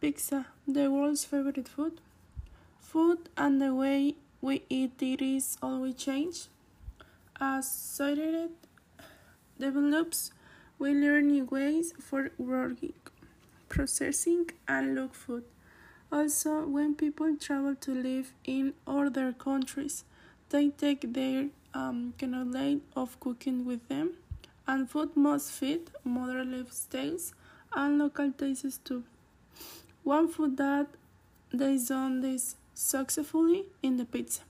Pizza, the world's favorite food. Food and the way we eat it is always change. As society develops, we learn new ways for working, processing, and look food. Also, when people travel to live in other countries, they take their um, knowledge of cooking with them, and food must fit modern lifestyles and local tastes too. One food that they done this successfully in the pizza.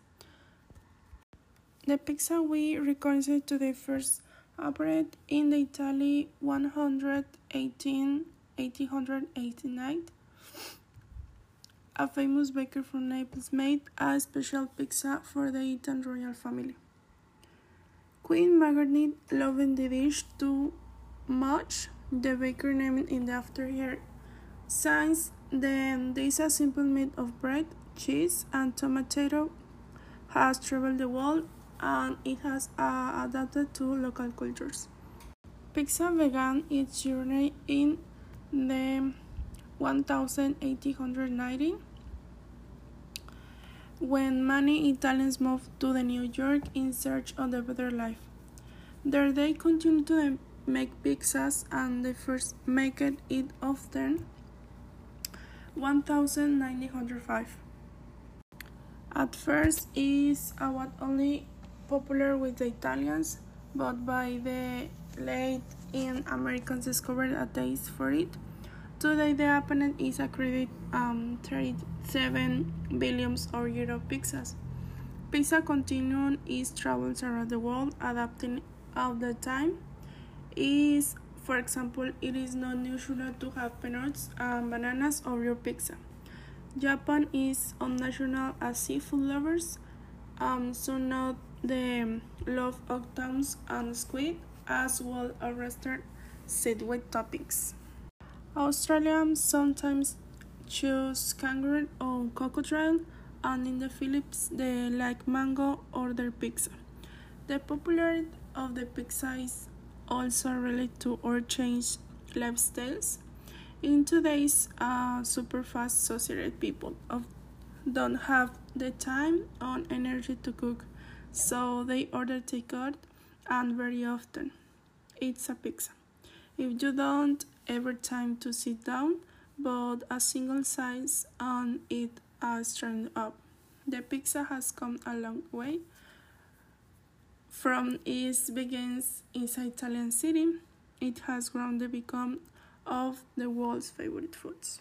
The pizza we reconcile to the first appeared in the Italy 118 1889. A famous baker from Naples made a special pizza for the Italian royal family. Queen Margaret loved the dish too much. The baker named it after her. Since then, this a simple meat of bread, cheese, and tomato has traveled the world and it has uh, adapted to local cultures. Pizza began its journey in the 1890 when many Italians moved to the New York in search of a better life. There they continued to make pizzas and they first make it often 1905. At first, is what only popular with the Italians, but by the late in Americans discovered a taste for it. Today, the opponent is accredited um, 37 billions or euro pizzas. Pizza continues its travels around the world, adapting all the time. Is for example, it is not usual to have peanuts and bananas on your pizza. Japan is national as seafood lovers, um, so not the love octams and squid, as well as roasted seaweed toppings. Australians sometimes choose kangaroo or crocodile, and in the Philippines they like mango or their pizza. The popularity of the pizza is also relate to or change lifestyles. In today's uh, super fast society, people of, don't have the time or energy to cook, so they order takeout and very often it's a pizza. If you don't ever time to sit down, but a single size and it a straight up. The pizza has come a long way from its begins inside Italian city, it has grown to become of the world's favorite foods.